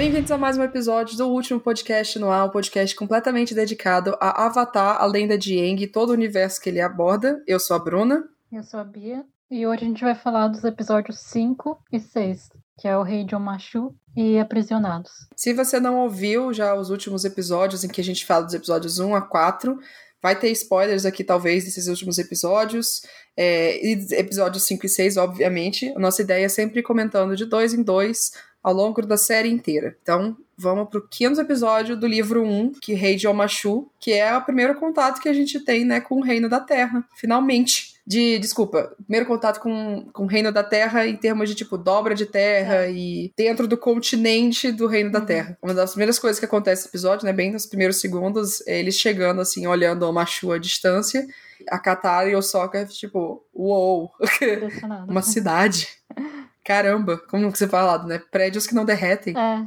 Bem-vindos a mais um episódio do último podcast no ar, um podcast completamente dedicado a Avatar, a lenda de Aang e todo o universo que ele aborda. Eu sou a Bruna. Eu sou a Bia. E hoje a gente vai falar dos episódios 5 e 6, que é o Rei John Machu e Aprisionados. Se você não ouviu já os últimos episódios em que a gente fala dos episódios 1 a 4, vai ter spoilers aqui, talvez, desses últimos episódios. É, e episódios 5 e 6, obviamente. A nossa ideia é sempre comentando de dois em dois ao longo da série inteira. Então, vamos pro quinto episódio do livro 1, que Rei de Omachu, que é o primeiro contato que a gente tem, né, com o Reino da Terra, finalmente. De, desculpa, primeiro contato com, com o Reino da Terra em termos de, tipo, dobra de terra é. e dentro do continente do Reino da uhum. Terra. Uma das primeiras coisas que acontece nesse episódio, né, bem nos primeiros segundos, é eles chegando, assim, olhando o Machu à distância, a Katara e o Sokka, tipo, uou, uma cidade. Caramba, como você falado, né? Prédios que não derretem. É,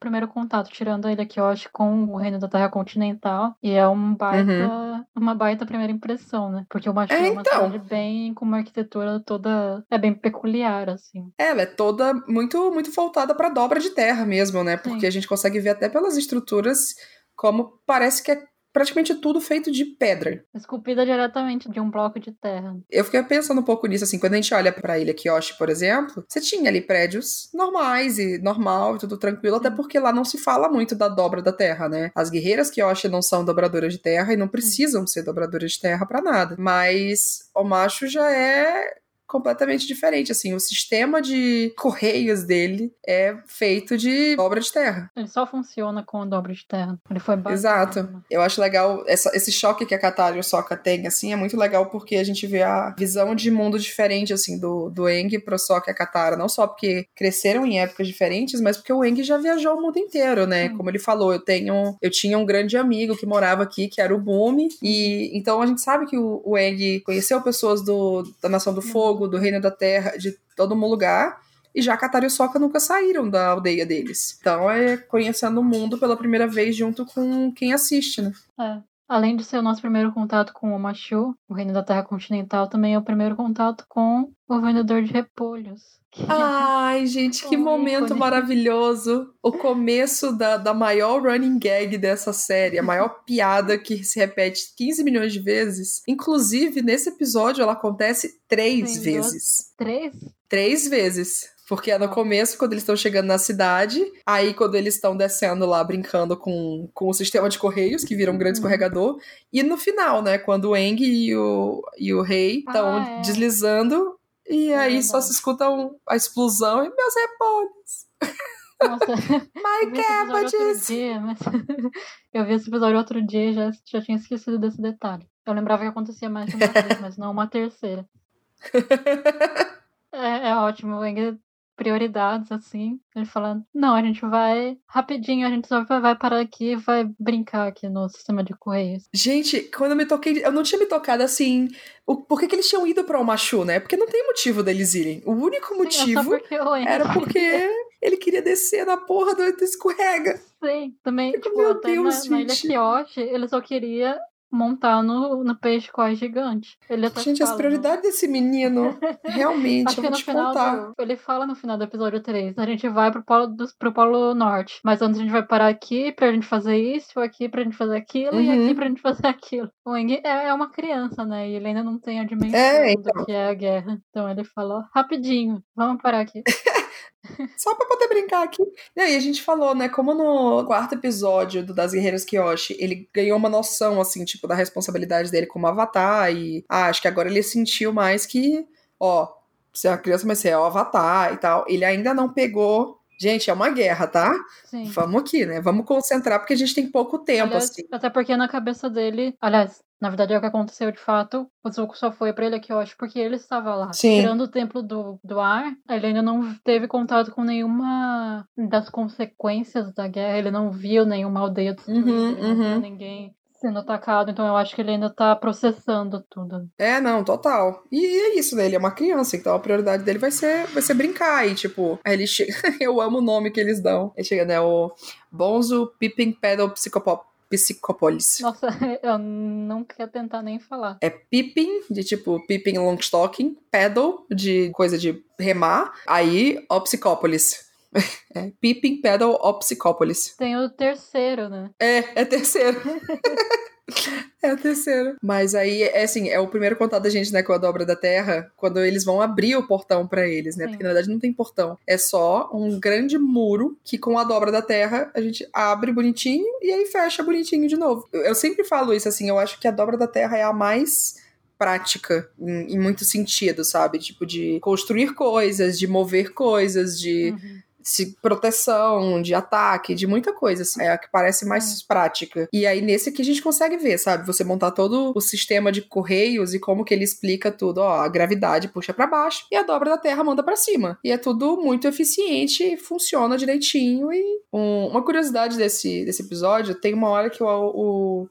primeiro contato, tirando ele aqui, eu acho, com o reino da Terra Continental. E é um baita, uhum. uma baita primeira impressão, né? Porque o Machu é, é uma então. cidade bem, com uma arquitetura toda, é bem peculiar, assim. É, ela é toda muito, muito voltada pra dobra de terra mesmo, né? Porque Sim. a gente consegue ver até pelas estruturas como parece que é praticamente tudo feito de pedra. Esculpida diretamente de um bloco de terra. Eu fiquei pensando um pouco nisso, assim, quando a gente olha pra ilha Kyoshi, por exemplo, você tinha ali prédios normais e normal, tudo tranquilo, até porque lá não se fala muito da dobra da terra, né? As guerreiras Kyoshi não são dobradoras de terra e não precisam ser dobradoras de terra para nada. Mas o macho já é completamente diferente. Assim, o sistema de correios dele é feito de obra de terra. Ele só funciona com a dobra de terra. Ele foi bacana. Exato. Eu acho legal essa, esse choque que a Katara e o Sokka têm, assim, é muito legal porque a gente vê a visão de mundo diferente, assim, do, do Eng pro Sokka e a Katara. Não só porque cresceram em épocas diferentes, mas porque o Eng já viajou o mundo inteiro, né? Sim. Como ele falou, eu tenho, eu tinha um grande amigo que morava aqui, que era o Bumi, e então a gente sabe que o, o Eng conheceu pessoas do, da Nação do Fogo, fogo, do reino da terra, de todo lugar. E já Katara e Sokka nunca saíram da aldeia deles. Então é conhecendo o mundo pela primeira vez junto com quem assiste, né? É. Além de ser o nosso primeiro contato com o Machu, o reino da terra continental, também é o primeiro contato com o vendedor de repolhos. Ai, gente, que momento maravilhoso. O começo da, da maior running gag dessa série, a maior piada que se repete 15 milhões de vezes. Inclusive, nesse episódio, ela acontece três Tem vezes. Três? Três vezes. Porque é no começo, quando eles estão chegando na cidade, aí quando eles estão descendo lá, brincando com, com o sistema de correios, que vira um grande uhum. escorregador, e no final, né, quando o Eng e o, e o Rei estão ah, é. deslizando e aí só se escuta um, a explosão e meus repolhos. Nossa, My cabbages! Mas... eu vi esse episódio outro dia e já, já tinha esquecido desse detalhe. Eu lembrava que acontecia mais de uma vez, mas não uma terceira. é, é ótimo. O Eng prioridades, assim. Ele falando, não, a gente vai rapidinho, a gente só vai parar aqui e vai brincar aqui no sistema de correios. Gente, quando eu me toquei, eu não tinha me tocado assim. O, por que, que eles tinham ido pra Omachu, né? Porque não tem motivo deles irem. O único Sim, motivo porque era porque ele queria descer na porra do escorrega. Sim, também, tipo, Meu Deus, na, na Ilha ele só queria montar no, no peixe quase gigante. Ele até Gente, fala, as prioridades né? desse menino, realmente, Acho eu vou te contar. Do, ele fala no final do episódio 3, a gente vai pro polo, do, pro polo norte, mas antes a gente vai parar aqui pra gente fazer isso, aqui pra gente fazer aquilo, uhum. e aqui uhum. pra gente fazer aquilo. O Eng é, é, uma criança, né, e ele ainda não tem a dimensão é, então. do que é a guerra. Então ele falou, rapidinho, vamos parar aqui. Só pra poder brincar aqui. E aí a gente falou, né, como no quarto episódio do Das Guerreiras Kyoshi, ele ganhou uma noção, assim, tipo, da responsabilidade dele como avatar e ah, acho que agora ele sentiu mais que, ó, você é uma criança, mas você é o avatar e tal. Ele ainda não pegou Gente, é uma guerra, tá? Sim. Vamos aqui, né? Vamos concentrar, porque a gente tem pouco tempo, aliás, assim. Até porque na cabeça dele. Aliás, na verdade, é o que aconteceu de fato. O Zuko só foi pra ele aqui, eu acho, porque ele estava lá. Sim. Tirando o templo do, do ar, ele ainda não teve contato com nenhuma das consequências da guerra. Ele não viu nenhuma aldeia do uhum, uhum. ninguém sendo atacado, então eu acho que ele ainda tá processando tudo. É, não, total. E é isso, né? Ele é uma criança, então a prioridade dele vai ser, vai ser brincar. E, tipo, aí ele chega. eu amo o nome que eles dão. Ele chega, né? O Bonzo Pippin Pedal Psicopop. Psicopolis. Nossa, eu não quero tentar nem falar. É Pippin, de tipo Pippin Longstocking, Pedal, de coisa de remar, aí ó Psicópolis. É, Pippin Pedal Opsicopolis. Tem o terceiro, né? É, é terceiro. É o terceiro. Mas aí, é assim, é o primeiro contato da gente, né, com a dobra da Terra, quando eles vão abrir o portão para eles, né? Sim. Porque na verdade não tem portão. É só um grande muro que com a dobra da Terra a gente abre bonitinho e aí fecha bonitinho de novo. Eu, eu sempre falo isso, assim, eu acho que a dobra da Terra é a mais prática em, em muito sentido, sabe? Tipo, de construir coisas, de mover coisas, de Uhum. Se proteção, de ataque, de muita coisa, assim. É a que parece mais prática. E aí, nesse aqui a gente consegue ver, sabe? Você montar todo o sistema de correios e como que ele explica tudo. Ó, a gravidade puxa pra baixo e a dobra da Terra manda pra cima. E é tudo muito eficiente, funciona direitinho. E um- uma curiosidade desse, desse episódio, tem uma hora que o, o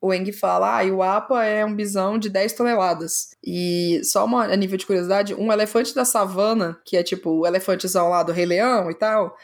o Eng fala, ah, e o APA é um bisão de 10 toneladas. E só uma, a nível de curiosidade, um elefante da savana, que é tipo o elefantezão lá do Rei Leão e tal,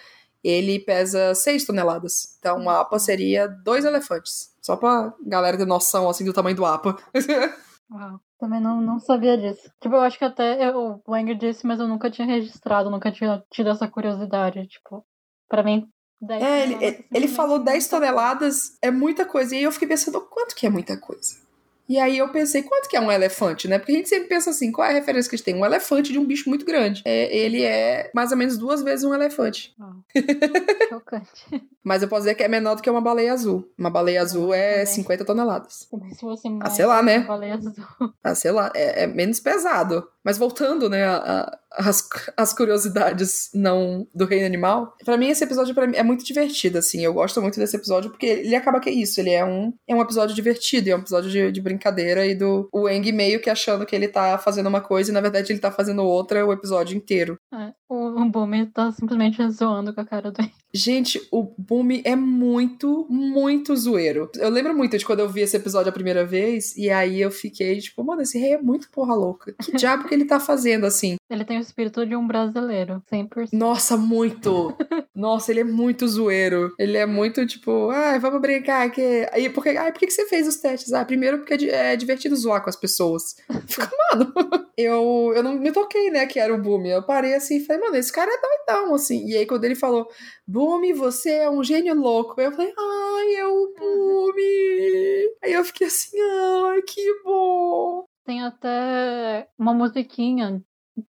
ele pesa 6 toneladas. Então o APA seria dois elefantes. Só pra galera ter noção, assim, do tamanho do APA. Uau. Também não, não sabia disso. Tipo, eu acho que até eu, o Wang disse, mas eu nunca tinha registrado, nunca tinha tido essa curiosidade. Tipo, pra mim, 10 é, ele, é ele falou 10 muita toneladas é muita coisa. E aí eu fiquei pensando, quanto que é muita coisa? E aí eu pensei, quanto que é um elefante, né? Porque a gente sempre pensa assim, qual é a referência que a gente tem? Um elefante de um bicho muito grande. É, ele é mais ou menos duas vezes um elefante. Chocante. Mas eu posso dizer que é menor do que uma baleia azul. Uma baleia azul é Também. 50 toneladas. Também se fosse mais sei lá, né? baleia azul. Ah, sei lá, é, é menos pesado. Mas voltando, né, a- as, as curiosidades não do reino animal. Pra mim, esse episódio mim, é muito divertido, assim. Eu gosto muito desse episódio porque ele acaba que é isso. Ele é um, é um episódio divertido, é um episódio de, de brincadeira e do o Eng meio que achando que ele tá fazendo uma coisa e na verdade ele tá fazendo outra o episódio inteiro. É, o, o Boomer tá simplesmente zoando com a cara do Gente, o Boom é muito, muito zoeiro. Eu lembro muito de quando eu vi esse episódio a primeira vez, e aí eu fiquei, tipo, mano, esse rei é muito porra louca. Que diabo que ele tá fazendo assim? Ele tem o espírito de um brasileiro, 100%. Nossa, muito! Nossa, ele é muito zoeiro. Ele é muito, tipo, ai, vamos brincar aqui. Aí, porque, ai, por que que você fez os testes? Ah, primeiro porque é é divertido zoar com as pessoas. Fica, mano, eu, eu não me toquei, né, que era o Boom. Eu parei assim e falei, mano, esse cara é doidão, assim. E aí, quando ele falou, Boom, você é um gênio louco. Eu falei, ai, é o Boom. Aí eu fiquei assim, ai, que bom. Tem até uma musiquinha,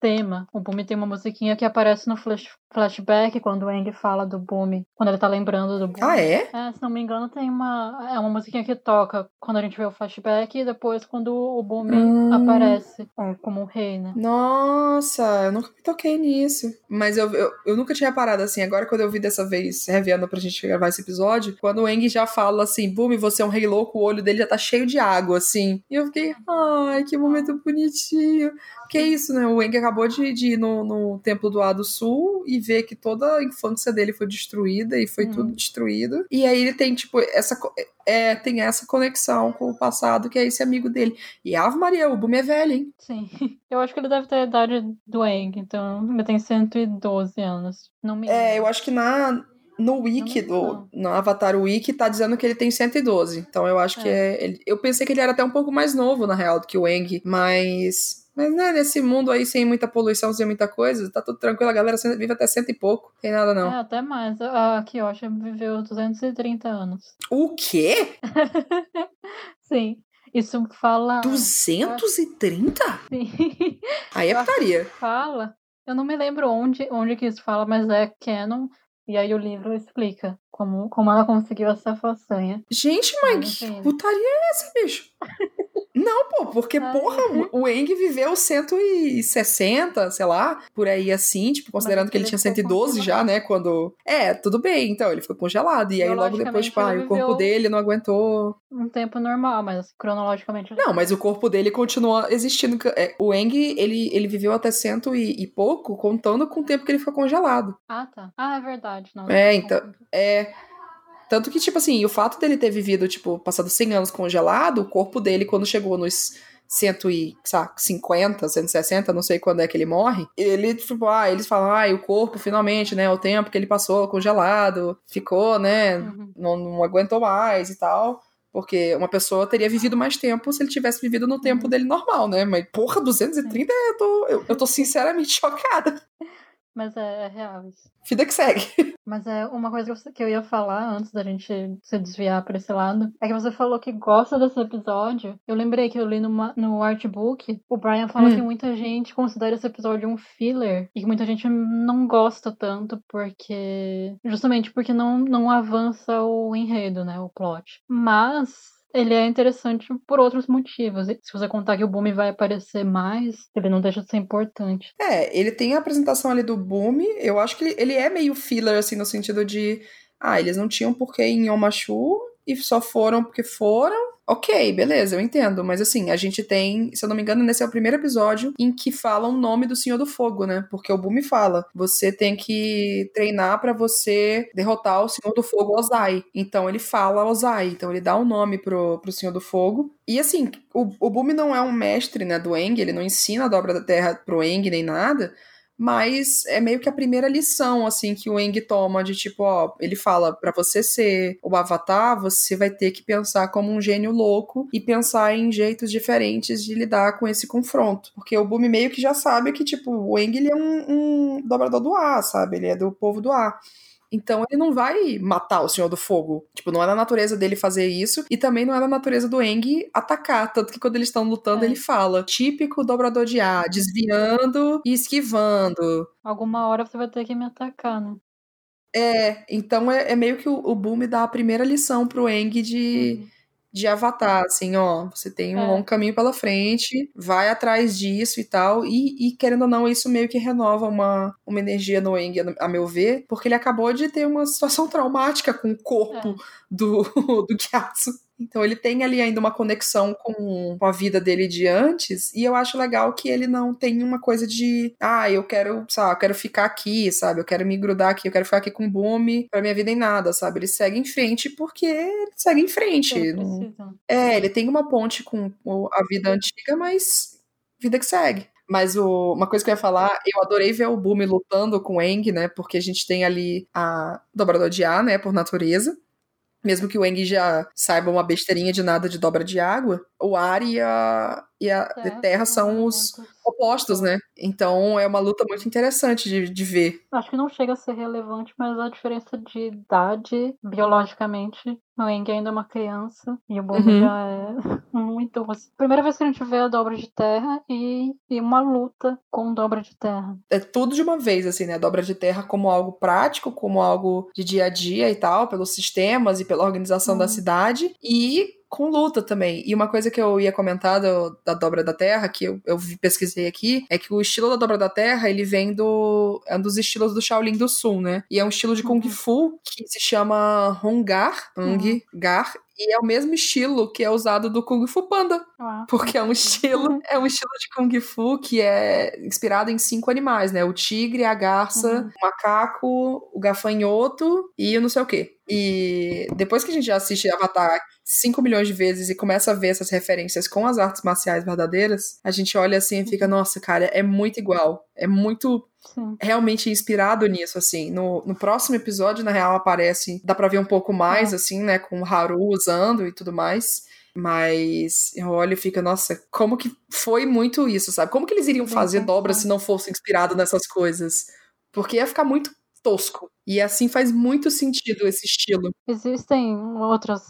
tema. O Boomy tem uma musiquinha que aparece no flash, flashback quando o Eng fala do Boomy, quando ele tá lembrando do Boomy. Ah, é? É, se não me engano, tem uma. É uma musiquinha que toca quando a gente vê o flashback e depois quando o Boomy Hum. aparece como, como um rei, né? Nossa, eu nunca me toquei nisso. Mas eu, eu, eu nunca tinha parado assim. Agora, quando eu vi dessa vez, revendo pra gente gravar esse episódio, quando o Eng já fala assim, Boom, você é um rei louco, o olho dele já tá cheio de água, assim. E eu fiquei, ai, que momento bonitinho. Que é isso, né? O Eng acabou de, de ir no, no Templo do Ar do Sul e ver que toda a infância dele foi destruída e foi Uhum. tudo destruído. E aí ele tem, tipo, essa. É, tem essa conexão com o passado, que é esse amigo dele. E Ave Maria, o Boom é velho, hein? Sim. Eu acho que ele deve ter a idade do Eng, então ele tem 112 anos. Não me É, eu acho que na no wiki do no Avatar Wiki tá dizendo que ele tem 112. Então eu acho que é ele- eu pensei que ele era até um pouco mais novo na real do que o Eng, mas mas né, nesse mundo aí sem muita poluição, sem muita coisa, tá tudo tranquilo, a galera vive até cento e pouco. Tem nada não. É, até mais. A Kiyosha viveu 230 anos. O quê? Sim. Isso fala. 230? Sim. Aí é putaria. fala. Eu não me lembro onde, onde que isso fala, mas é canon. E aí o livro explica como, como ela conseguiu essa façanha. Gente, mas que putaria é essa, bicho? Não, pô, porque, Ai. porra, o o Eng viveu 160, sei lá, por aí assim, tipo, considerando Mas que ele ele tinha ficou 112 já, né, quando... É, tudo bem, então, ele ficou congelado, e aí logo depois, tipo, ah, o corpo dele não aguentou... Um tempo normal, mas cronologicamente. Não, mas o corpo dele continua existindo. É, o Eng, ele, ele viveu até cento e, e pouco, contando com o tempo que ele ficou congelado. Ah, tá. Ah, é verdade. Não, É, então-. É. Tanto que, tipo assim, o fato dele ter vivido, tipo, passado 100 anos congelado, o corpo dele, quando chegou nos 150, 160, não sei quando é que ele morre, ele, tipo, ah, eles falam, ah, e o corpo, finalmente, né, o tempo que ele passou congelado, ficou, né, Uhum. não, não aguentou mais e tal. Porque uma pessoa teria vivido mais tempo se ele tivesse vivido no tempo Uhum. dele normal, né? Mas, porra, 230, eu tô, eu, eu tô sinceramente chocada. Mas é, é real isso. Vida que segue. Mas é uma coisa que eu ia falar antes da gente se desviar para esse lado. É que você falou que gosta desse episódio. Eu lembrei que eu li numa, no artbook. O Brian fala hum. que muita gente considera esse episódio um filler. E que muita gente não gosta tanto porque. Justamente porque não, não avança o enredo, né? O plot. Mas ele é interessante por outros motivos. Se você contar que o Boom vai aparecer mais, ele não deixa de ser importante. É, ele tem a apresentação ali do Boom. Eu acho que ele, é meio filler, assim, no sentido de. Ah, eles não tinham porquê em Yomashu e só foram porque foram. Ok, beleza, eu entendo. Mas assim, a gente tem, se eu não me engano, nesse é o primeiro episódio em que fala o nome do Senhor do Fogo, né? Porque o Bumi fala: você tem que treinar para você derrotar o Senhor do Fogo Ozai. Então ele fala Ozai. Então ele dá o um nome pro, pro Senhor do Fogo. E assim, o, o Bumi não é um mestre, né, do Eng, ele não ensina a dobra da terra pro Eng nem nada mas é meio que a primeira lição, assim, que o Eng toma de tipo, ó, ele fala, para você ser o Avatar, você vai ter que pensar como um gênio louco e pensar em jeitos diferentes de lidar com esse confronto. Porque o Bumi meio que já sabe que, tipo, o Eng, ele é um, um dobrador do ar, sabe? Ele é do povo do ar. Então ele não vai matar o Senhor do Fogo. Tipo, não é da natureza dele fazer isso. E também não é da natureza do Eng atacar. Tanto que quando eles estão lutando, é. ele fala: típico dobrador de ar, desviando e esquivando. Alguma hora você vai ter que me atacar, né? É, então é, é meio que o, o Boom dá a primeira lição pro Eng de. De avatar, assim, ó, você tem um é. longo caminho pela frente, vai atrás disso e tal, e, e, querendo ou não, isso meio que renova uma, uma energia no Eng, a meu ver, porque ele acabou de ter uma situação traumática com o corpo é. do, do Gyatso. Então ele tem ali ainda uma conexão com, com a vida dele de antes, e eu acho legal que ele não tem uma coisa de, ah, eu quero, sabe, eu quero ficar aqui, sabe, eu quero me grudar aqui, eu quero ficar aqui com o Boom pra minha vida em nada, sabe? Ele segue em frente porque ele segue em frente. É, ele tem uma ponte com a vida antiga, mas vida que segue. Mas o, uma coisa que eu ia falar, eu adorei ver o Boom lutando com o Eng, né? Porque a gente tem ali a dobrador de ar, né? Por natureza. Mesmo que o Eng já saiba uma besteirinha de nada de dobra de água, o ar e a, e a é, terra são os opostos, né? Então é uma luta muito interessante de, de ver. Acho que não chega a ser relevante, mas a diferença de idade, biologicamente, o Eng ainda é uma criança e o Bobo uhum. já é muito. Primeira vez que a gente vê a dobra de terra e, e uma luta com dobra de terra. É tudo de uma vez, assim, né? A dobra de terra como algo prático, como algo de dia a dia e tal, pelos sistemas e pela organização uhum. da cidade. E com luta também. E uma coisa que eu ia comentar do, da Dobra da Terra, que eu, eu pesquisei aqui, é que o estilo da Dobra da Terra, ele vem do... é um dos estilos do Shaolin do Sul, né? E é um estilo de Kung uhum. Fu que se chama Hongar, Hung, Gar, e é o mesmo estilo que é usado do Kung Fu Panda. Ah. Porque é um estilo, é um estilo de Kung Fu que é inspirado em cinco animais, né? O tigre, a garça, uhum. o macaco, o gafanhoto e o não sei o quê. E depois que a gente já assiste Avatar 5 milhões de vezes e começa a ver essas referências com as artes marciais verdadeiras, a gente olha assim e fica, nossa, cara, é muito igual. É muito Sim. realmente inspirado nisso, assim. No, no próximo episódio, na real, aparece, dá pra ver um pouco mais, é. assim, né, com o Haru usando e tudo mais. Mas eu olho e fico, nossa, como que foi muito isso, sabe? Como que eles iriam fazer dobra se não fosse inspirado nessas coisas? Porque ia ficar muito tosco. E assim faz muito sentido esse estilo. Existem outras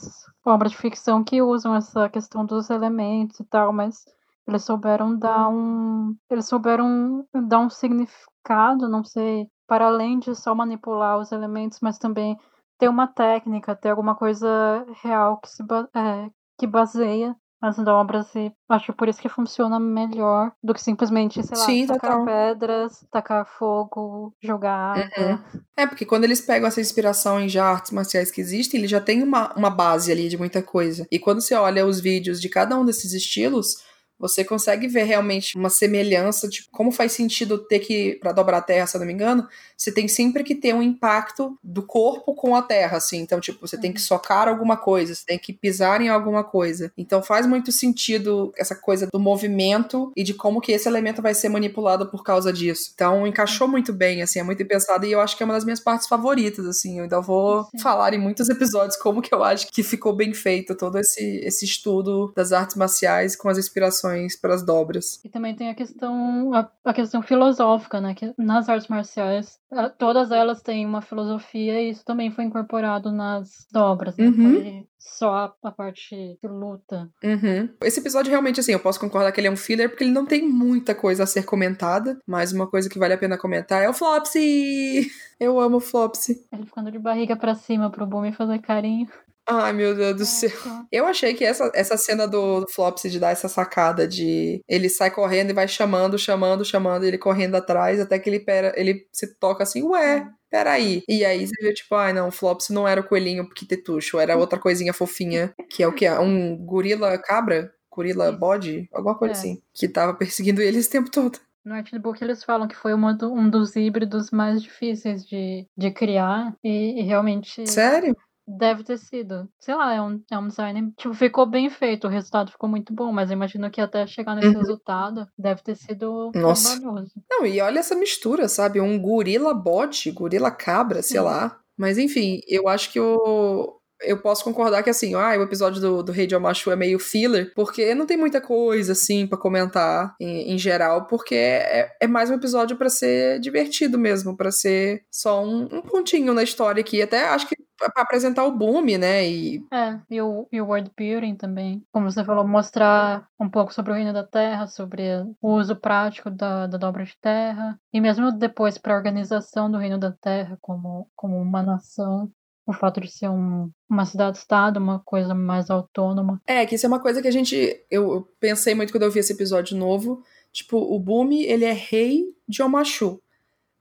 obras de ficção que usam essa questão dos elementos e tal, mas eles souberam dar um. Eles souberam dar um significado, não sei, para além de só manipular os elementos, mas também ter uma técnica, ter alguma coisa real que se é, que baseia as dobras e acho por isso que funciona melhor do que simplesmente, sei lá, Sim, tacar total. pedras, tacar fogo, jogar. Uhum. É, porque quando eles pegam essa inspiração em já artes marciais que existem, eles já têm uma, uma base ali de muita coisa. E quando você olha os vídeos de cada um desses estilos, você consegue ver realmente uma semelhança de como faz sentido ter que, para dobrar a terra, se eu não me engano, você tem sempre que ter um impacto do corpo com a terra, assim. Então, tipo, você tem que uhum. socar alguma coisa, você tem que pisar em alguma coisa. Então, faz muito sentido essa coisa do movimento e de como que esse elemento vai ser manipulado por causa disso. Então, encaixou uhum. muito bem, assim, é muito pensado e eu acho que é uma das minhas partes favoritas, assim. Eu ainda vou Sim. falar em muitos episódios como que eu acho que ficou bem feito todo esse, esse estudo das artes marciais com as inspirações explicações para as dobras. E também tem a questão a, a, questão filosófica, né? Que nas artes marciais, todas elas têm uma filosofia e isso também foi incorporado nas dobras, né? Uhum. Foi só a parte de luta. Uhum. Esse episódio realmente, assim, eu posso concordar que ele é um filler porque ele não tem muita coisa a ser comentada, mas uma coisa que vale a pena comentar é o Flopsy! Eu amo o Flopsy. Ele ficando de barriga para cima pro Boom fazer carinho. Ai, meu Deus do céu. Eu achei que essa, essa cena do Flopsy de dar essa sacada de ele sai correndo e vai chamando, chamando, chamando, ele correndo atrás, até que ele, pera, ele se toca assim, ué, peraí. E aí você vê, tipo, ai não, o Flopsy não era o coelhinho Piquetetucho, era outra coisinha fofinha, que é o que? Um gorila cabra? Gorila bode? Alguma coisa é. assim. Que tava perseguindo ele esse tempo todo. No Artbook eles falam que foi do, um dos híbridos mais difíceis de, de criar e, e realmente. Sério? Deve ter sido. Sei lá, é um, é um design. Tipo, ficou bem feito, o resultado ficou muito bom, mas eu imagino que até chegar nesse uhum. resultado deve ter sido Nossa. trabalhoso. Não, e olha essa mistura, sabe? Um gorila bode, gorila cabra, sei Sim. lá. Mas enfim, eu acho que o, eu posso concordar que assim, ah, o episódio do, do Rei de Omachu é meio filler, porque não tem muita coisa assim para comentar em, em, geral, porque é, é mais um episódio para ser divertido mesmo, para ser só um, um, pontinho na história aqui. Até acho que para apresentar o boom, né? E... É, e o, e o world building também. Como você falou, mostrar um pouco sobre o reino da terra, sobre o uso prático da, da dobra de terra, e mesmo depois para a organização do reino da terra como, como uma nação o fato de ser um, uma cidade-estado, uma coisa mais autônoma. É, que isso é uma coisa que a gente. Eu, eu pensei muito quando eu vi esse episódio novo. Tipo, o Bumi, ele é rei de Omachu.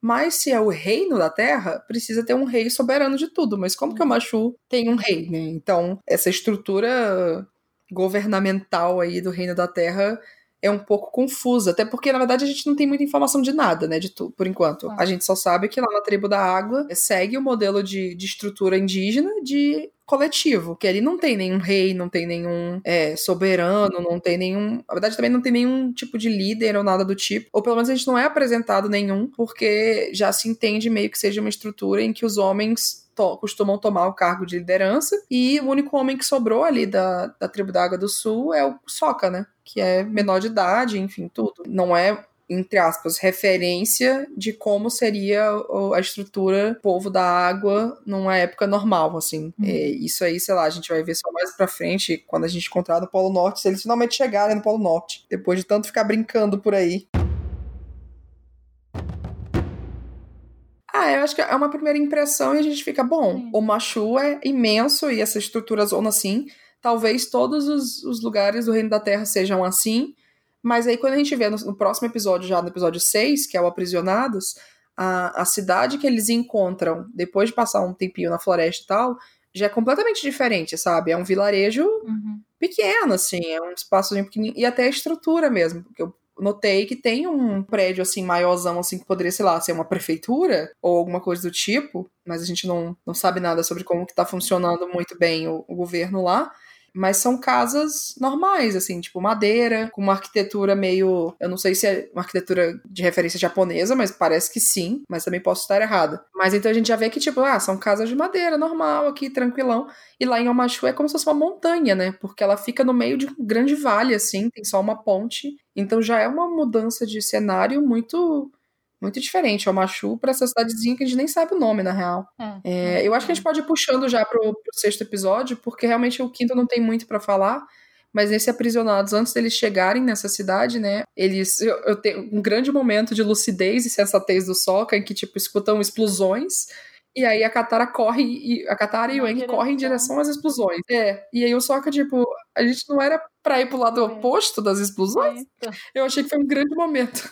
Mas se é o reino da terra, precisa ter um rei soberano de tudo. Mas como que o Machu tem um rei, né? Então, essa estrutura governamental aí do reino da terra é um pouco confusa, até porque na verdade a gente não tem muita informação de nada, né, de tudo, por enquanto. A gente só sabe que lá na tribo da água segue o modelo de, de estrutura indígena de coletivo, que ali não tem nenhum rei, não tem nenhum é, soberano, não tem nenhum. Na verdade, também não tem nenhum tipo de líder ou nada do tipo. Ou pelo menos a gente não é apresentado nenhum, porque já se entende meio que seja uma estrutura em que os homens costumam tomar o cargo de liderança e o único homem que sobrou ali da, da tribo da Água do Sul é o Soca, né? Que é menor de idade, enfim, tudo. Não é entre aspas, referência de como seria a estrutura povo da água numa época normal, assim. Uhum. É, isso aí, sei lá, a gente vai ver só mais pra frente, quando a gente encontrar no Polo Norte, se eles finalmente chegarem no Polo Norte, depois de tanto ficar brincando por aí. Ah, eu acho que é uma primeira impressão e a gente fica, bom, Sim. o Machu é imenso e essa estrutura zona assim, talvez todos os, os lugares do Reino da Terra sejam assim, mas aí, quando a gente vê no, no, próximo episódio, já no episódio 6, que é o Aprisionados, a, a cidade que eles encontram depois de passar um tempinho na floresta e tal, já é completamente diferente, sabe? É um vilarejo uhum. pequeno, assim, é um espaço pequenininho. E até a estrutura mesmo, porque eu notei que tem um prédio, assim, maiorzão, assim, que poderia, sei lá, ser uma prefeitura ou alguma coisa do tipo, mas a gente não, não sabe nada sobre como que tá funcionando muito bem o, o governo lá. Mas são casas normais, assim, tipo madeira, com uma arquitetura meio. Eu não sei se é uma arquitetura de referência japonesa, mas parece que sim, mas também posso estar errada. Mas então a gente já vê que, tipo, ah, são casas de madeira, normal aqui, tranquilão. E lá em Omachu é como se fosse uma montanha, né? Porque ela fica no meio de um grande vale, assim, tem só uma ponte. Então já é uma mudança de cenário muito muito diferente. É o Machu para essa cidadezinha que a gente nem sabe o nome, na real. É, é, eu acho que a gente pode ir puxando já pro, pro sexto episódio, porque realmente o quinto não tem muito para falar. Mas nesse Aprisionados, antes deles chegarem nessa cidade, né? Eles. Eu, eu, tenho um grande momento de lucidez e sensatez do Soka, em que, tipo, escutam explosões. E aí a Katara corre, e a Katara e o Eng correm em direção às explosões. É. E aí o Soka, tipo, a gente não era pra ir pro lado oposto das explosões. Eu achei que foi um grande momento.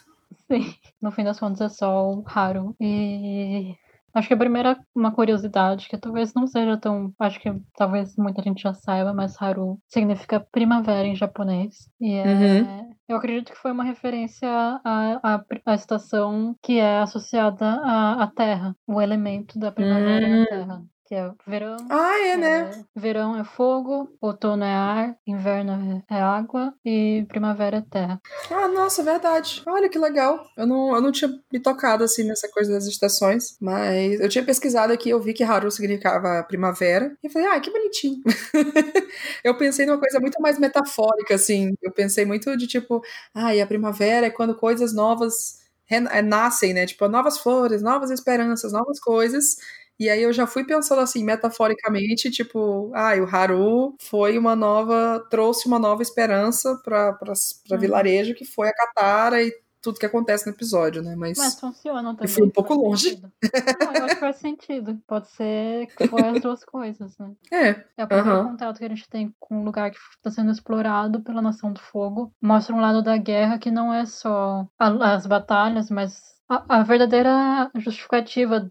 Sim. No fim das contas é só o Haru. E acho que a primeira, uma curiosidade, que talvez não seja tão. Acho que talvez muita gente já saiba, mas Haru significa primavera em japonês. E é. Uhum. Eu acredito que foi uma referência à, à, à estação que é associada à, à Terra, o elemento da primavera uhum. na Terra. Que é verão. Ah, é, né? verão é fogo, outono é ar, inverno é água e primavera é terra. Ah, nossa, verdade. Olha que legal. Eu não, eu não tinha me tocado assim nessa coisa das estações, mas eu tinha pesquisado aqui, eu vi que Haru significava primavera e falei, ah, que bonitinho. eu pensei numa coisa muito mais metafórica, assim. Eu pensei muito de tipo, ah, e a primavera é quando coisas novas é, nascem, né? Tipo, novas flores, novas esperanças, novas coisas. E aí eu já fui pensando assim, metaforicamente, tipo, ah, o Haru foi uma nova, trouxe uma nova esperança para uhum. vilarejo, que foi a Katara e tudo que acontece no episódio, né? Mas, Mas funciona também. Eu fui um pouco longe. Não, eu acho que faz sentido. Pode ser que foi as duas coisas, né? É. É o primeiro uhum. contato que a gente tem com um lugar que está sendo explorado pela Nação do Fogo. Mostra um lado da guerra que não é só as batalhas, mas a, a, verdadeira justificativa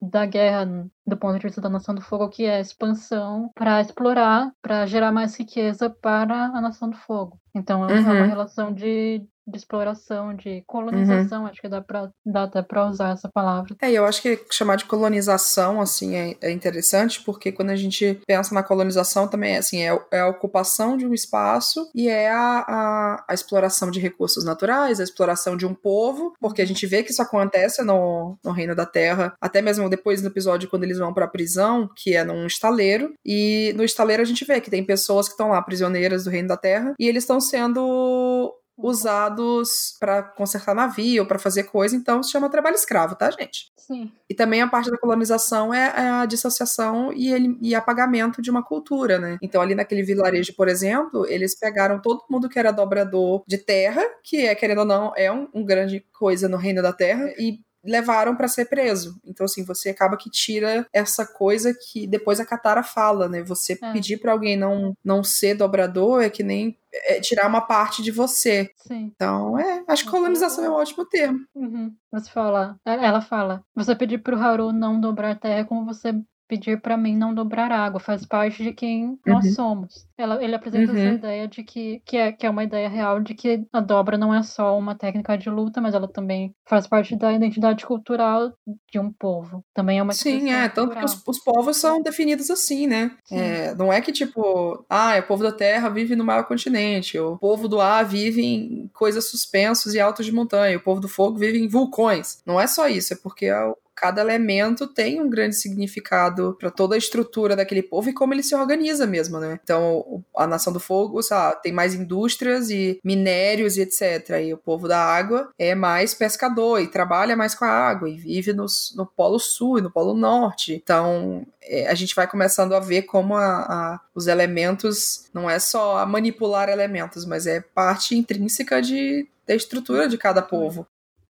da guerra do ponto de vista da Nação do Fogo, que é a expansão para explorar, para gerar mais riqueza para a Nação do Fogo. Então é uma uhum. relação de, de exploração, de colonização, uhum. acho que dá, pra, dá até para usar essa palavra. É, eu acho que chamar de colonização, assim, é, é, interessante, porque quando a gente pensa na colonização também é, assim, é, é a ocupação de um espaço e é a, a, a, exploração de recursos naturais, a exploração de um povo, porque a gente vê que isso acontece no, no Reino da Terra, até mesmo depois no episódio quando eles vão para a prisão, que é num estaleiro, e no estaleiro a gente vê que tem pessoas que estão lá prisioneiras do Reino da Terra, e eles estão sendo usados para consertar navio, para fazer coisa, então se chama trabalho escravo, tá, gente? Sim. E também a parte da colonização é, é a dissociação e, ele, e apagamento de uma cultura, né? Então, ali naquele vilarejo, por exemplo, eles pegaram todo mundo que era dobrador de terra, que é, querendo ou não, é um, um grande coisa no reino da terra, e levaram para ser preso. Então, assim, você acaba que tira essa coisa que depois a Katara fala, né? Você é. pedir para alguém não, não ser dobrador é que nem é tirar uma parte de você. Sim. Então, é, acho que colonização é um ótimo termo. Uhum. Você fala, ela fala, você pedir pro Haru não dobrar a terra é como você pedir para mim não dobrar água, faz parte de quem uhum. nós somos. Ela, ele apresenta uhum. essa ideia de que, que, é, que é uma ideia real de que a dobra não é só uma técnica de luta, mas ela também faz parte da identidade cultural de um povo. Também é uma Sim, é, tanto cultural. que os, os, povos são definidos assim, né? É, não é que tipo, ah, o povo da Terra vive no maior continente, o povo do ar vive em coisas suspensos e altos de montanha, o povo do fogo vive em vulcões. Não é só isso, é porque é cada elemento tem um grande significado para toda a estrutura daquele povo e como ele se organiza mesmo, né? Então, a Nação do Fogo, sabe, tem mais indústrias e minérios e etc. E o povo da água é mais pescador e trabalha mais com a água e vive nos, no Polo Sul e no Polo Norte. Então, é, a gente vai começando a ver como a, a, os elementos não é só manipular elementos, mas é parte intrínseca de, da estrutura de cada povo.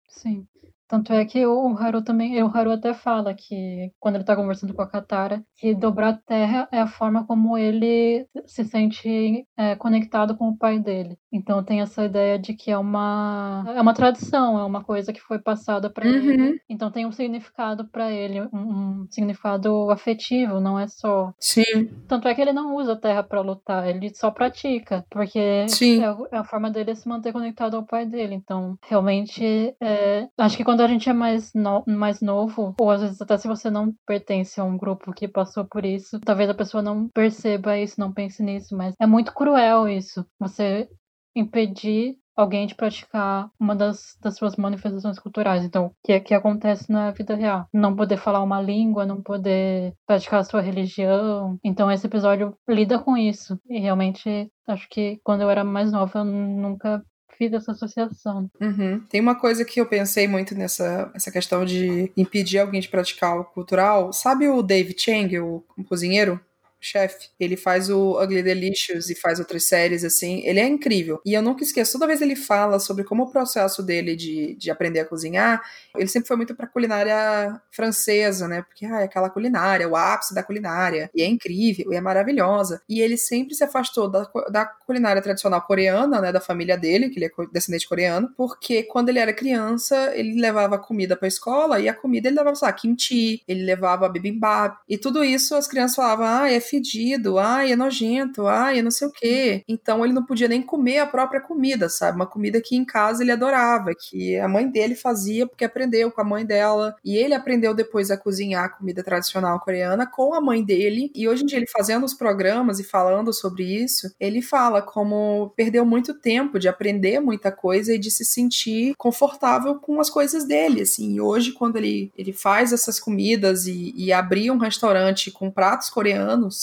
Sim. Tanto é que o Haru também, o Haru até fala que quando ele tá conversando com a Katara, que dobrar a terra é a forma como ele se sente é, conectado com o pai dele. Então tem essa ideia de que é uma é uma tradição, é uma coisa que foi passada para uhum. ele. Então tem um significado para ele, um, um, significado afetivo, não é só. Sim. Tanto é que ele não usa a terra para lutar, ele só pratica, porque. É, é, a forma dele se manter conectado ao pai dele. Então realmente é, acho que quando quando a gente é mais, no, mais novo, ou às vezes até se você não pertence a um grupo que passou por isso, talvez a pessoa não perceba isso, não pense nisso, mas é muito cruel isso. Você impedir alguém de praticar uma das, das suas manifestações culturais. Então, que, que acontece na vida real. Não poder falar uma língua, não poder praticar a sua religião. Então, esse episódio lida com isso. E realmente, acho que quando eu era mais nova, eu nunca fiz essa associação. Uhum. Tem uma coisa que eu pensei muito nessa essa questão de impedir alguém de praticar o cultural. Sabe o Dave Chang, o, o cozinheiro? Chefe. Ele faz o Ugly Delicious e faz outras séries, assim. Ele é incrível. E eu nunca esqueço, toda vez ele fala sobre como o processo dele de, de aprender a cozinhar, ele sempre foi muito pra culinária francesa, né? Porque ah, é aquela culinária, o ápice da culinária. E é incrível, e é maravilhosa. E ele sempre se afastou da, da culinária tradicional coreana, né? Da família dele, que ele é descendente coreano, porque quando ele era criança, ele levava comida pra escola e a comida ele levava, sei lá, kimchi, ele levava bibimbap. E tudo isso as crianças falavam, ah, é fedido, ai, é nojento, ai, é não sei o quê. Então ele não podia nem comer a própria comida, sabe? Uma comida que em casa ele adorava, que a mãe dele fazia porque aprendeu com a mãe dela. E ele aprendeu depois a cozinhar a comida tradicional coreana com a mãe dele. E hoje em dia ele fazendo os programas e falando sobre isso, ele fala como perdeu muito tempo de aprender muita coisa e de se sentir confortável com as coisas dele, assim. E hoje quando ele, ele faz essas comidas e, e abrir um restaurante com pratos coreanos,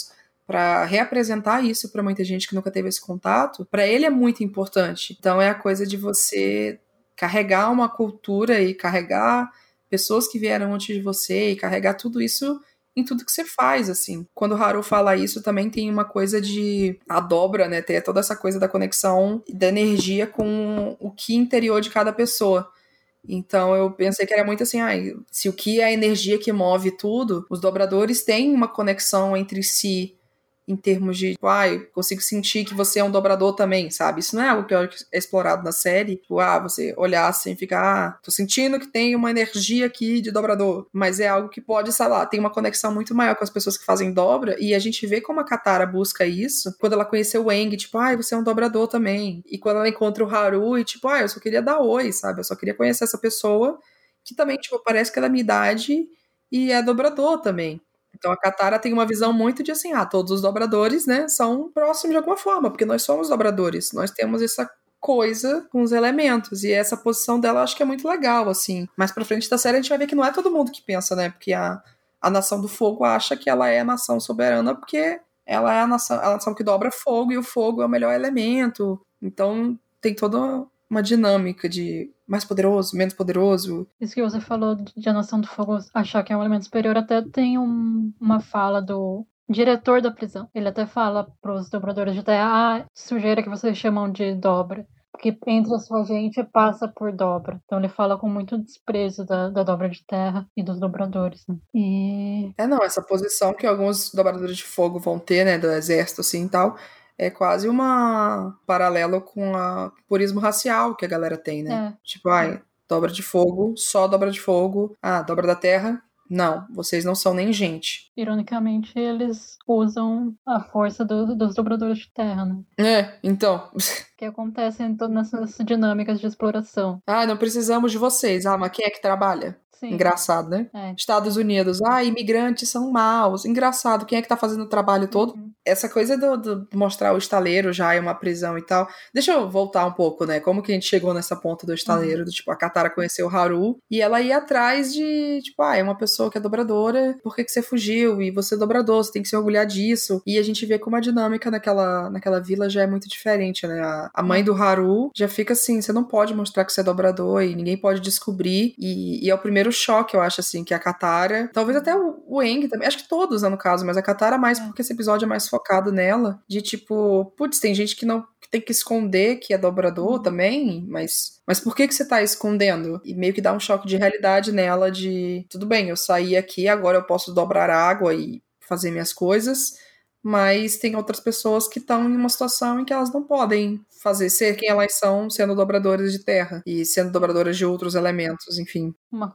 para reapresentar isso para muita gente que nunca teve esse contato, para ele é muito importante. Então é a coisa de você carregar uma cultura e carregar pessoas que vieram antes de você e carregar tudo isso em tudo que você faz, assim. Quando o Haru fala isso, também tem uma coisa de a dobra, né? Ter toda essa coisa da conexão da energia com o que interior de cada pessoa. Então eu pensei que era muito assim, ah, se o que é a energia que move tudo, os dobradores têm uma conexão entre si em termos de, tipo, ah, eu consigo sentir que você é um dobrador também, sabe? Isso não é algo que é explorado na série. Tipo, ah, você olhar assim e ficar, ah, tô sentindo que tem uma energia aqui de dobrador. Mas é algo que pode, sei lá, tem uma conexão muito maior com as pessoas que fazem dobra. E a gente vê como a Katara busca isso quando ela conheceu o Eng, tipo, ah, você é um dobrador também. E quando ela encontra o Haru e, tipo, ah, eu só queria dar oi, sabe? Eu só queria conhecer essa pessoa que também, tipo, parece que é da minha idade e é dobrador também. Então a Katara tem uma visão muito de assim, ah, todos os dobradores, né, são próximos de alguma forma, porque nós somos dobradores, nós temos essa coisa com os elementos. E essa posição dela acho que é muito legal, assim. Mais pra frente da série a gente vai ver que não é todo mundo que pensa, né? Porque a, a Nação do Fogo acha que ela é a nação soberana porque ela é a nação, a nação que dobra fogo e o fogo é o melhor elemento. Então tem toda uma dinâmica de mais poderoso, menos poderoso. Isso que você falou de a noção do fogo achar que é um elemento superior, até tem um, uma fala do diretor da prisão. Ele até fala pros dobradores de terra, ah, sujeira que vocês chamam de dobra. Porque entre a sua gente passa por dobra. Então ele fala com muito desprezo da, da dobra de terra e dos dobradores. Né? E. É, não, essa posição que alguns dobradores de fogo vão ter, né, do exército assim e tal é quase uma paralelo com o purismo racial que a galera tem, né? É. Tipo, ai, dobra de fogo, só dobra de fogo. Ah, dobra da terra, não, vocês não são nem gente. Ironicamente, eles usam a força do, dos dobradores de terra, né? É, então. que acontece em todas essas dinâmicas de exploração. Ah, não precisamos de vocês. Ah, mas quem é que trabalha? Sim. Engraçado, né? É. Estados Unidos, ah, imigrantes são maus. Engraçado, quem é que tá fazendo o trabalho todo? Uhum. Essa coisa do, do, mostrar o estaleiro já é uma prisão e tal. Deixa eu voltar um pouco, né? Como que a gente chegou nessa ponta do estaleiro? Uhum. Do, tipo, a Katara conheceu o Haru e ela ia atrás de, tipo, ah, é uma pessoa que é dobradora, por que, que você fugiu? E você é dobrador, você tem que se orgulhar disso. E a gente vê como a dinâmica naquela, naquela vila já é muito diferente, né? A, a mãe do Haru já fica assim: você não pode mostrar que você é dobrador e ninguém pode descobrir. E, e é o primeiro choque, eu acho, assim, que a Katara, talvez até o, o Eng também, acho que todos, né, no caso, mas a Katara mais é. porque esse episódio é mais focado nela, de tipo, putz, tem gente que não que tem que esconder que é dobrador uhum. também, mas mas por que que você tá escondendo? E meio que dá um choque de realidade nela de, tudo bem, eu saí aqui, agora eu posso dobrar água e fazer minhas coisas, mas tem outras pessoas que estão em uma situação em que elas não podem fazer ser quem elas são sendo dobradoras de terra e sendo dobradoras de outros elementos, enfim. Uma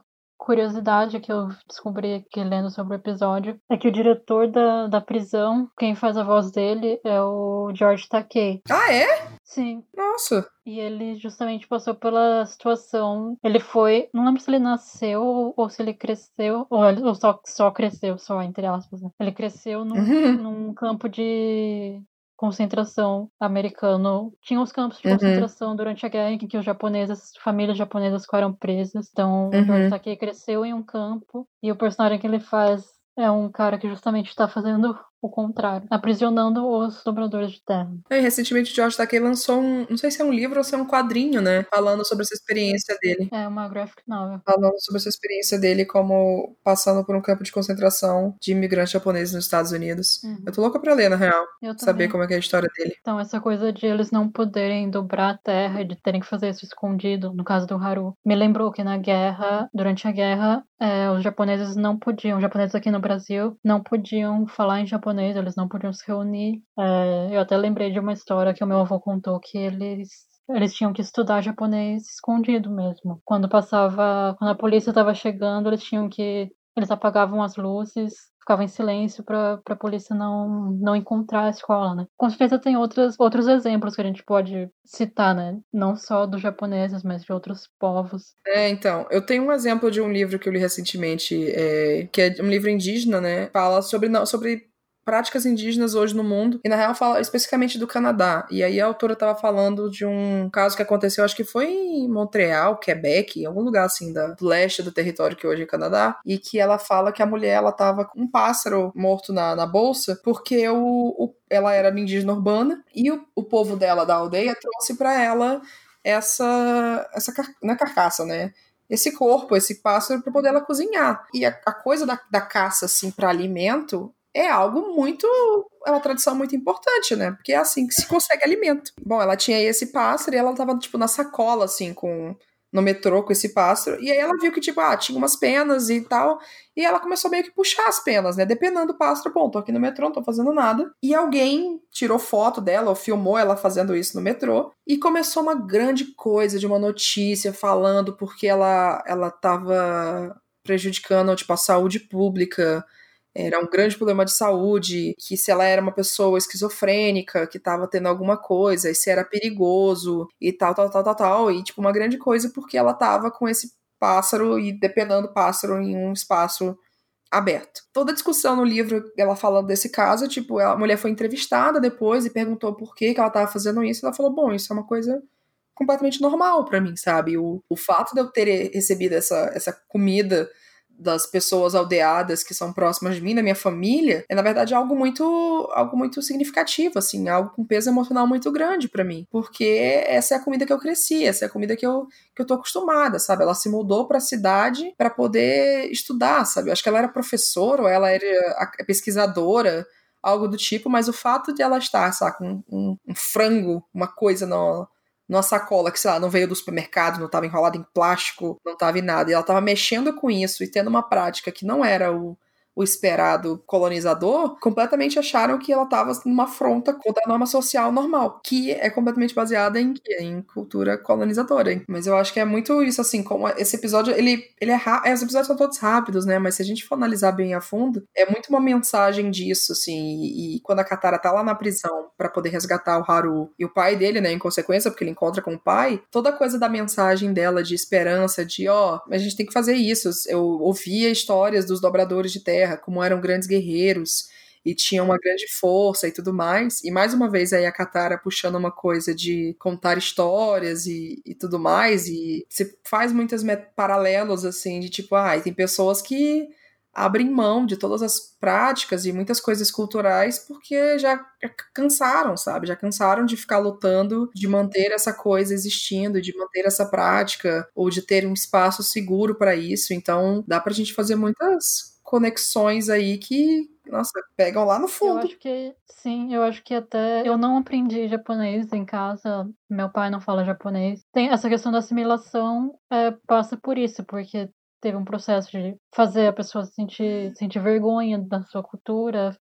curiosidade que eu descobri aqui lendo sobre o episódio é que o diretor da, da prisão, quem faz a voz dele é o George Takei. Ah, é? Sim. Nossa. E ele justamente passou pela situação. Ele foi. Não lembro se ele nasceu ou se ele cresceu. Ou, ou só, só cresceu, só entre aspas. Né? Ele cresceu num, uhum. num campo de concentração americano. Tinha os campos de uhum. concentração durante a guerra em que os japoneses, famílias japonesas ficaram presas. Então, uhum. o George Takei cresceu em um campo e o personagem que ele faz é um cara que justamente está fazendo o contrário, aprisionando os dobradores de terra. É, recentemente o George Takei lançou um, não sei se é um livro ou se é um quadrinho, né, falando sobre essa experiência dele. É, uma graphic novel. Falando sobre essa experiência dele como passando por um campo de concentração de imigrantes japoneses nos Estados Unidos. Uhum. Eu tô louca pra ler, na real. Eu saber como é que é a história dele. Então, essa coisa de eles não poderem dobrar a terra e de terem que fazer isso escondido, no caso do Haru, me lembrou que na guerra, durante a guerra, é, os japoneses não podiam, os japoneses aqui no Brasil, não podiam falar em japonês, eles não podiam se reunir. É, eu até lembrei de uma história que o meu avô contou que eles eles tinham que estudar japonês escondido mesmo. Quando passava, quando a polícia estava chegando, eles tinham que eles apagavam as luzes ficava em silêncio para a polícia não, não encontrar a escola, né? Com certeza tem outros, outros exemplos que a gente pode citar, né? Não só dos japoneses, mas de outros povos. É, então, eu tenho um exemplo de um livro que eu li recentemente, é, que é um livro indígena, né? Fala sobre, sobre práticas indígenas hoje no mundo, e na real fala especificamente do Canadá. E aí a autora estava falando de um caso que aconteceu, acho que foi em Montreal, Quebec, em algum lugar assim da, leste do território que hoje é Canadá, e que ela fala que a mulher ela tava com um pássaro morto na, na bolsa, porque o, o ela era indígena urbana e o, o povo dela da aldeia trouxe para ela essa essa na é carcaça, né? Esse corpo, esse pássaro para poder ela cozinhar. E a, a coisa da, da caça assim para alimento é algo muito. É uma tradição muito importante, né? Porque é assim que se consegue alimento. Bom, ela tinha esse pássaro e ela tava, tipo, na sacola, assim, com. No metrô com esse pássaro. E aí ela viu que, tipo, ah, tinha umas penas e tal. E ela começou meio que puxar as penas, né? Depenando do pássaro, bom, tô aqui no metrô, não tô fazendo nada. E alguém tirou foto dela ou filmou ela fazendo isso no metrô. E começou uma grande coisa de uma notícia falando porque ela, ela tava prejudicando, tipo, a saúde pública era um grande problema de saúde, que se ela era uma pessoa esquizofrênica, que estava tendo alguma coisa, e se era perigoso, e tal, tal, tal, tal, tal, e tipo, uma grande coisa porque ela estava com esse pássaro e dependendo do pássaro em um espaço aberto. Toda a discussão no livro, ela falando desse caso, tipo, a mulher foi entrevistada depois e perguntou por que, que ela estava fazendo isso, e ela falou, bom, isso é uma coisa completamente normal para mim, sabe? O, o fato de eu ter recebido essa, essa comida das pessoas aldeadas que são próximas de mim, da minha família, é na verdade algo muito algo muito significativo, assim, algo com peso emocional muito grande para mim, porque essa é a comida que eu cresci, essa é a comida que eu que eu tô acostumada, sabe? Ela se mudou para a cidade para poder estudar, sabe? Eu acho que ela era professora ou ela era pesquisadora, algo do tipo, mas o fato de ela estar, sabe, com um, um frango, uma coisa no numa sacola que, sei lá, não veio do supermercado, não estava enrolada em plástico, não estava em nada. E ela estava mexendo com isso e tendo uma prática que não era o o esperado colonizador, completamente acharam que ela estava numa afronta contra a norma social normal, que é completamente baseada em, em cultura colonizadora. Mas eu acho que é muito isso, assim, como esse episódio, ele, ele é é, os episódios são todos rápidos, né? Mas se a gente for analisar bem a fundo, é muito uma mensagem disso, assim, e, e quando a Katara tá lá na prisão para poder resgatar o Haru e o pai dele, né, em consequência, porque ele encontra com o pai, toda coisa da mensagem dela de esperança, de, ó, oh, a gente tem que fazer isso. Eu ouvia histórias dos dobradores de terra, como eram grandes guerreiros e tinham uma grande força e tudo mais. E mais uma vez aí a Katara puxando uma coisa de contar histórias e, e tudo mais. E você faz muitos paralelos assim de tipo, ah, tem pessoas que abrem mão de todas as práticas e muitas coisas culturais porque já cansaram, sabe? Já cansaram de ficar lutando, de manter essa coisa existindo, de manter essa prática ou de ter um espaço seguro para isso. Então, dá pra gente fazer muitas conexões aí que, nossa, pegam lá no fundo. Eu acho que, sim, eu acho que até eu não aprendi japonês em casa, meu pai não fala japonês. Tem essa questão da assimilação, é, passa por isso, porque teve um processo de fazer a pessoa sentir, sentir vergonha da sua cultura.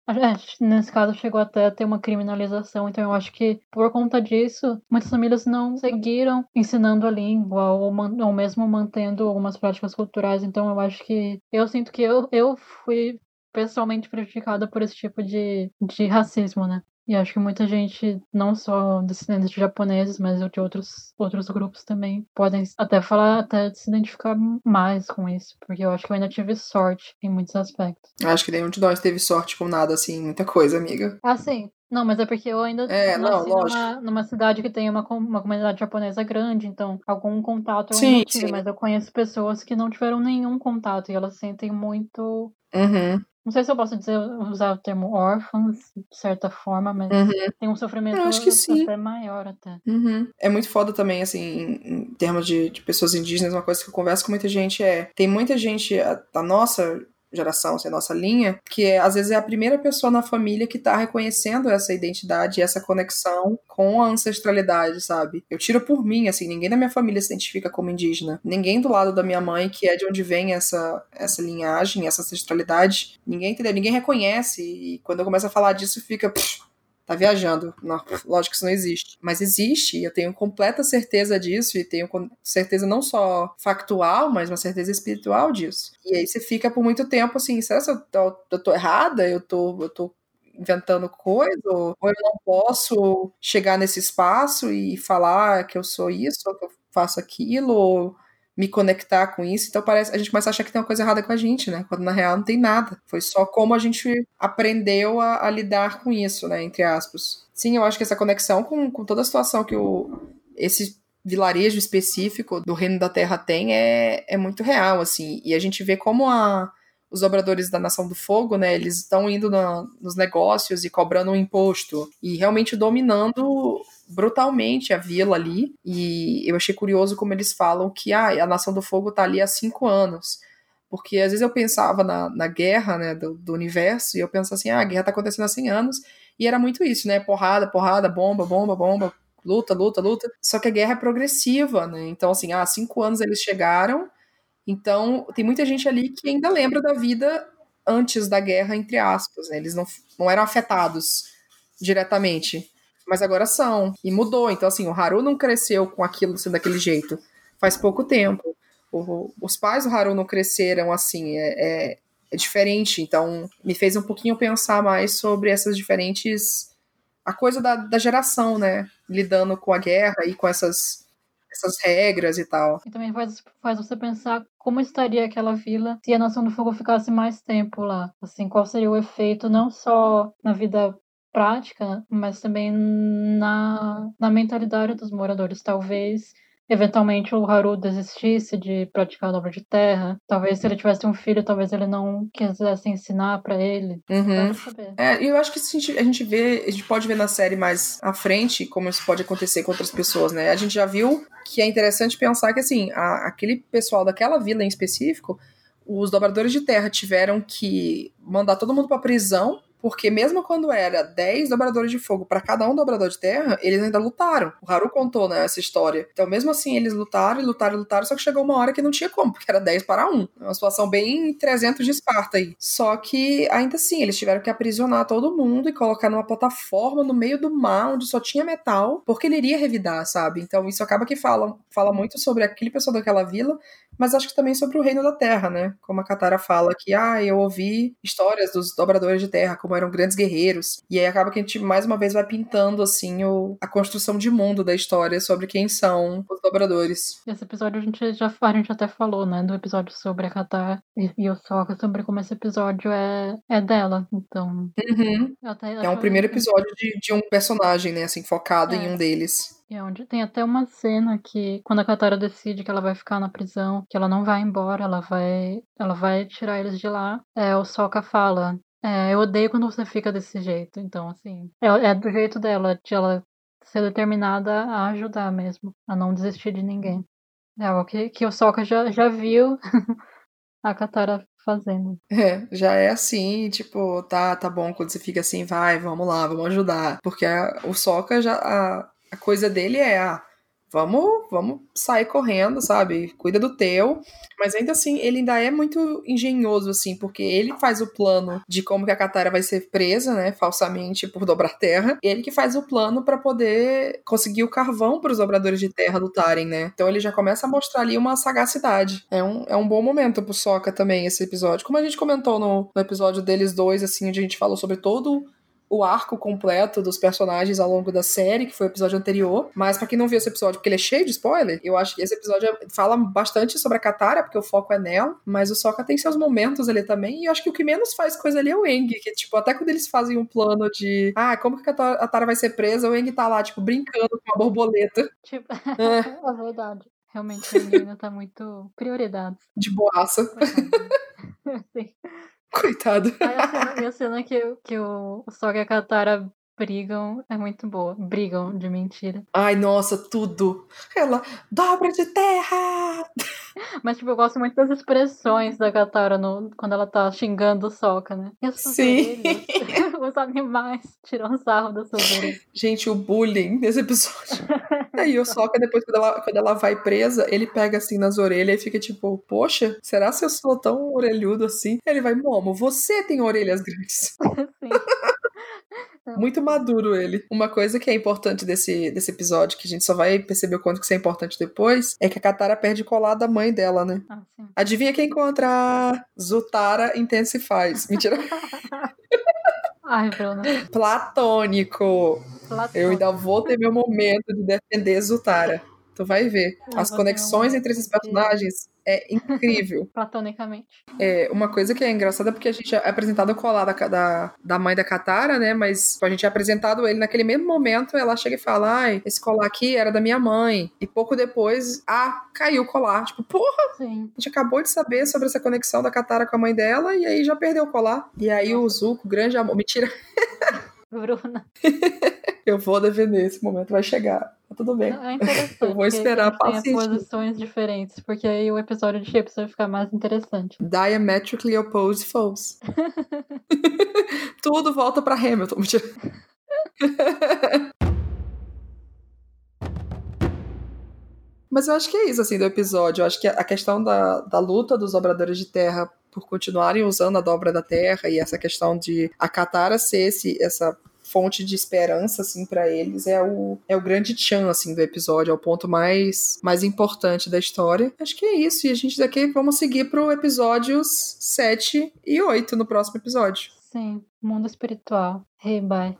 Nesse caso, chegou até a ter uma criminalização. Então, eu acho que por conta disso, muitas famílias não seguiram ensinando a língua ou, ou mesmo mantendo algumas práticas culturais. Então, eu acho que eu sinto que eu, eu fui pessoalmente prejudicada por esse tipo de, de racismo, né? E acho que muita gente, não só descendentes de japoneses, mas de outros, outros grupos também, podem até falar, até se identificar mais com isso, porque eu acho que eu ainda tive sorte em muitos aspectos. Acho que nenhum de nós teve sorte com nada, assim, muita coisa, amiga. Ah, sim. Não, mas é porque eu ainda é, nasci não, numa, numa, cidade que tem uma, uma comunidade japonesa grande, então algum contato eu sim, ainda tive, sim. mas eu conheço pessoas que não tiveram nenhum contato e elas sentem muito Uhum. Não sei se eu posso dizer, usar o termo órfãos, de certa forma, mas uhum. tem um sofrimento eu acho que sim. até maior até. Uhum. É muito foda também, assim, em, em termos de, de, pessoas indígenas, uma coisa que eu converso com muita gente é. Tem muita gente da nossa geração, assim, a nossa linha, que é, às vezes é a primeira pessoa na família que tá reconhecendo essa identidade essa conexão com a ancestralidade, sabe? Eu tiro por mim, assim, ninguém da minha família se identifica como indígena. Ninguém do lado da minha mãe, que é de onde vem essa, essa linhagem, essa ancestralidade, ninguém entendeu, ninguém reconhece. E quando eu começo a falar disso, fica. Pff, tá viajando. Não, lógico que isso não existe. Mas existe, eu tenho completa certeza disso, e tenho certeza não só factual, mas uma certeza espiritual disso. E aí você fica por muito tempo assim, será que eu tô, eu tô errada? Eu tô, eu tô inventando coisa, ou eu não posso chegar nesse espaço e falar que eu sou isso, ou que eu faço aquilo, ou me conectar com isso. Então parece a gente começa a achar que tem uma coisa errada com a gente, né? Quando na real não tem nada. Foi só como a gente aprendeu a, a lidar com isso, né? Entre aspas. Sim, eu acho que essa conexão com, com toda a situação que o, esse vilarejo específico do Reino da Terra tem é, é muito real, assim. E a gente vê como a, os obradores da Nação do Fogo, né, eles estão indo na, nos negócios e cobrando um imposto e realmente dominando brutalmente a vila ali. E eu achei curioso como eles falam que ah, a Nação do Fogo tá ali há cinco anos. Porque às vezes eu pensava na, na guerra né, do, do universo e eu penso assim, ah, a guerra tá acontecendo há 100 anos. E era muito isso, né? Porrada, porrada, bomba, bomba, bomba, luta, luta, luta. Só que a guerra é progressiva, né? Então, assim, há cinco anos eles chegaram. Então, tem muita gente ali que ainda lembra da vida antes da guerra, entre aspas. Né? Eles não, não eram afetados diretamente mas agora são. E mudou. Então, assim, o Haru não cresceu com aquilo sendo daquele jeito. Faz pouco tempo. O, os pais do Haru não cresceram assim. É, é, é, diferente. Então, me fez um pouquinho pensar mais sobre essas diferentes. A coisa da, da geração, né? Lidando com a guerra e com essas, essas regras e tal. E também faz, faz você pensar como estaria aquela vila se a Nação do Fogo ficasse mais tempo lá. Assim, qual seria o efeito não só na vida prática, mas também na, na mentalidade dos moradores. Talvez eventualmente o Haru desistisse de praticar a dobra de terra. Talvez se ele tivesse um filho, talvez ele não quisesse ensinar para ele. Uhum. É, eu acho que a gente, a gente vê, a gente pode ver na série mais à frente como isso pode acontecer com outras pessoas, né? A gente já viu que é interessante pensar que assim, a, aquele pessoal daquela vila em específico, os dobradores de terra tiveram que mandar todo mundo para prisão porque mesmo quando era 10 dobradores de fogo para cada um dobrador de terra, eles ainda lutaram. O Haru contou, né, essa história. Então, mesmo assim, eles lutaram e lutaram e lutaram, só que chegou uma hora que não tinha como, porque era 10 para 1. É uma situação bem 300 de Esparta aí. Só que, ainda assim, eles tiveram que aprisionar todo mundo e colocar numa plataforma no meio do mar, onde só tinha metal, porque ele iria revidar, sabe? Então, isso acaba que fala, fala muito sobre aquele pessoal daquela vila, mas acho que também sobre o reino da terra, né? Como a Katara fala que, ah, eu ouvi histórias dos dobradores de terra, como eram grandes guerreiros. E aí acaba que a gente mais uma vez vai pintando assim o, a construção de mundo da história sobre quem são os dobradores. Esse episódio a gente já a gente até falou, né, do episódio sobre a Katara e, e o Sokka, sobre como esse episódio é, é dela. Então, uhum. é um primeiro episódio de, de um personagem, né, assim, focado é. em um deles. É onde tem até uma cena que quando a Katara decide que ela vai ficar na prisão, que ela não vai embora, ela vai, ela vai tirar eles de lá. É, o Sokka fala: é, eu odeio quando você fica desse jeito. Então, assim, é, é, do jeito dela, de ela ser determinada a ajudar mesmo, a não desistir de ninguém. É algo que, que o Sokka já, já viu a Katara fazendo. É, já é assim, tipo, tá, tá bom, quando você fica assim, vai, vamos lá, vamos ajudar. Porque a, o Sokka já. A, a coisa dele é, ah, vamos, vamos sair correndo, sabe? Cuida do teu. Mas ainda assim, ele ainda é muito engenhoso, assim, porque ele faz o plano de como que a Katara vai ser presa, né, falsamente por dobrar terra. Ele que faz o plano para poder conseguir o carvão para os dobradores de terra lutarem, né? Então ele já começa a mostrar ali uma sagacidade. É um, é um bom momento pro Sokka também, esse episódio. Como a gente comentou no, no episódio deles dois, assim, onde a gente falou sobre todo o arco completo dos personagens ao longo da série, que foi o episódio anterior. Mas para quem não viu esse episódio, porque ele é cheio de spoiler, eu acho que esse episódio fala bastante sobre a Katara, porque o foco é nela, mas o Sokka tem seus momentos ali também, e eu acho que o que menos faz coisa ali é o Eng, que, tipo, até quando eles fazem um plano de, ah, como que a Katara vai ser presa, o Eng tá lá, tipo, brincando com a borboleta. Tipo, é, é verdade. Realmente, a menina tá muito prioridade. De boaça. Sim. Coitado. Aí a cena, a cena que, que o, e a Katara brigam é muito boa. Brigam de mentira. Ai, nossa, tudo. Ela, dobra de terra! Mas, tipo, eu gosto muito das expressões da Katara no, quando ela tá xingando o Sokka, né? Sim. Os animais tiram sarro das suas orelhas. Gente, o bullying nesse episódio. Aí o Sokka, depois, quando ela, quando ela vai presa, ele pega assim nas orelhas e fica tipo, poxa, será se eu sou tão orelhudo assim? Ele vai, Momo, você tem orelhas grandes. Sim. Muito maduro ele. Uma coisa que é importante desse, desse episódio, que a gente só vai perceber o quanto que isso é importante depois, é que a Katara perde colar da mãe dela, né? Ah. Adivinha quem encontra Zutara Intensifies? Mentira. Ai, Bruna. Platônico. Platônico. Eu ainda vou ter meu momento de defender Zutara. Tu vai ver. Eu As conexões um entre esses personagens é incrível. Platonicamente. É, uma coisa que é engraçada é porque a gente é apresentado o colar da, da, da mãe da Katara, né? Mas a gente é apresentado ele naquele mesmo momento, ela chega e fala: Ai, esse colar aqui era da minha mãe. E pouco depois, ah, caiu o colar. Tipo, porra, Sim. a gente acabou de saber sobre essa conexão da Katara com a mãe dela e aí já perdeu o colar. E aí o Zuko, grande amor. Mentira, Bruna. eu vou defender, esse momento vai chegar. Tá tudo bem. É interessante. Eu vou esperar tenha pacientemente. posições diferentes, porque aí o episódio de Chips vai ficar mais interessante. Diametrically opposed foes. Tudo volta pra Hamilton. Mas eu acho que é isso, assim, do episódio. Eu acho que a questão da, da luta dos dobradores de terra por continuarem usando a dobra da terra e essa questão de a Katara ser esse, essa fonte de esperança, assim, para eles é o, é o grande tchan, assim, do episódio. É o ponto mais, mais importante da história. Acho que é isso. E a gente daqui vamos seguir pro episódios 7 e 8 no próximo episódio. Sim, mundo espiritual. Hey, bye.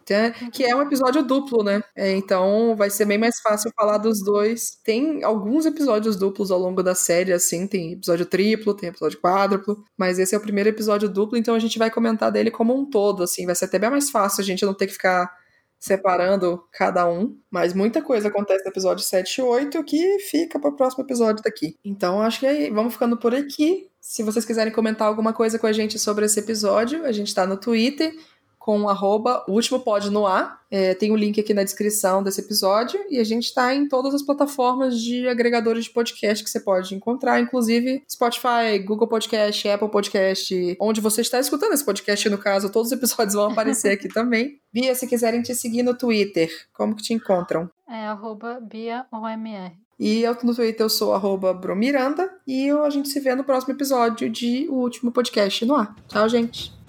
Que é um episódio duplo, né? É, então vai ser bem mais fácil falar dos dois. Tem alguns episódios duplos ao longo da série, assim, tem episódio triplo, tem episódio quádruplo, mas esse é o primeiro episódio duplo, então a gente vai comentar dele como um todo, assim, vai ser até bem mais fácil a gente não ter que ficar separando cada um, mas muita coisa acontece no episódio 7 e 8 que fica para o próximo episódio daqui. Então acho que é, vamos ficando por aqui. Se vocês quiserem comentar alguma coisa com a gente sobre esse episódio, a gente tá no Twitter com arroba o último pod no ar. É, tem o link aqui na descrição desse episódio e a gente está em todas as plataformas de agregadores de podcast que você pode encontrar, inclusive Spotify, Google Podcast, Apple Podcast, onde você está escutando esse podcast, no caso, todos os episódios vão aparecer aqui também. Bia, se quiserem te seguir no Twitter, como que te encontram? É arroba BiaOMR. E eu no Twitter eu sou arroba Bromiranda e a gente se vê no próximo episódio de O Último Podcast no Ar. Tchau, gente!